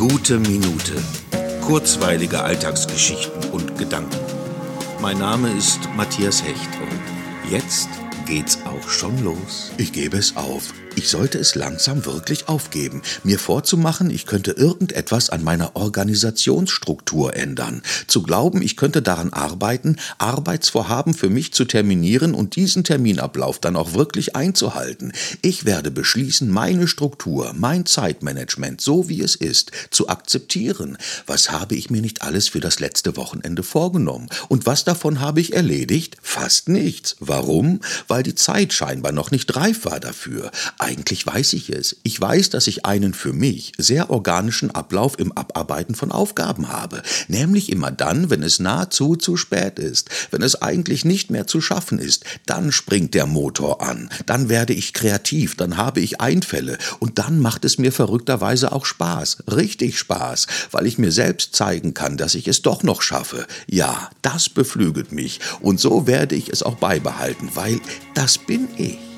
Gute Minute. Kurzweilige Alltagsgeschichten und Gedanken. Mein Name ist Matthias Hecht und jetzt geht's auch schon los. Ich gebe es auf. Ich sollte es langsam wirklich aufgeben, mir vorzumachen, ich könnte irgendetwas an meiner Organisationsstruktur ändern, zu glauben, ich könnte daran arbeiten, Arbeitsvorhaben für mich zu terminieren und diesen Terminablauf dann auch wirklich einzuhalten. Ich werde beschließen, meine Struktur, mein Zeitmanagement, so wie es ist, zu akzeptieren. Was habe ich mir nicht alles für das letzte Wochenende vorgenommen? Und was davon habe ich erledigt? Fast nichts. Warum? Weil die Zeit scheinbar noch nicht reif war dafür. Eigentlich weiß ich es. Ich weiß, dass ich einen für mich sehr organischen Ablauf im Abarbeiten von Aufgaben habe. Nämlich immer dann, wenn es nahezu zu spät ist, wenn es eigentlich nicht mehr zu schaffen ist. Dann springt der Motor an. Dann werde ich kreativ. Dann habe ich Einfälle. Und dann macht es mir verrückterweise auch Spaß. Richtig Spaß. Weil ich mir selbst zeigen kann, dass ich es doch noch schaffe. Ja, das beflügelt mich. Und so werde ich es auch beibehalten, weil das bin ich.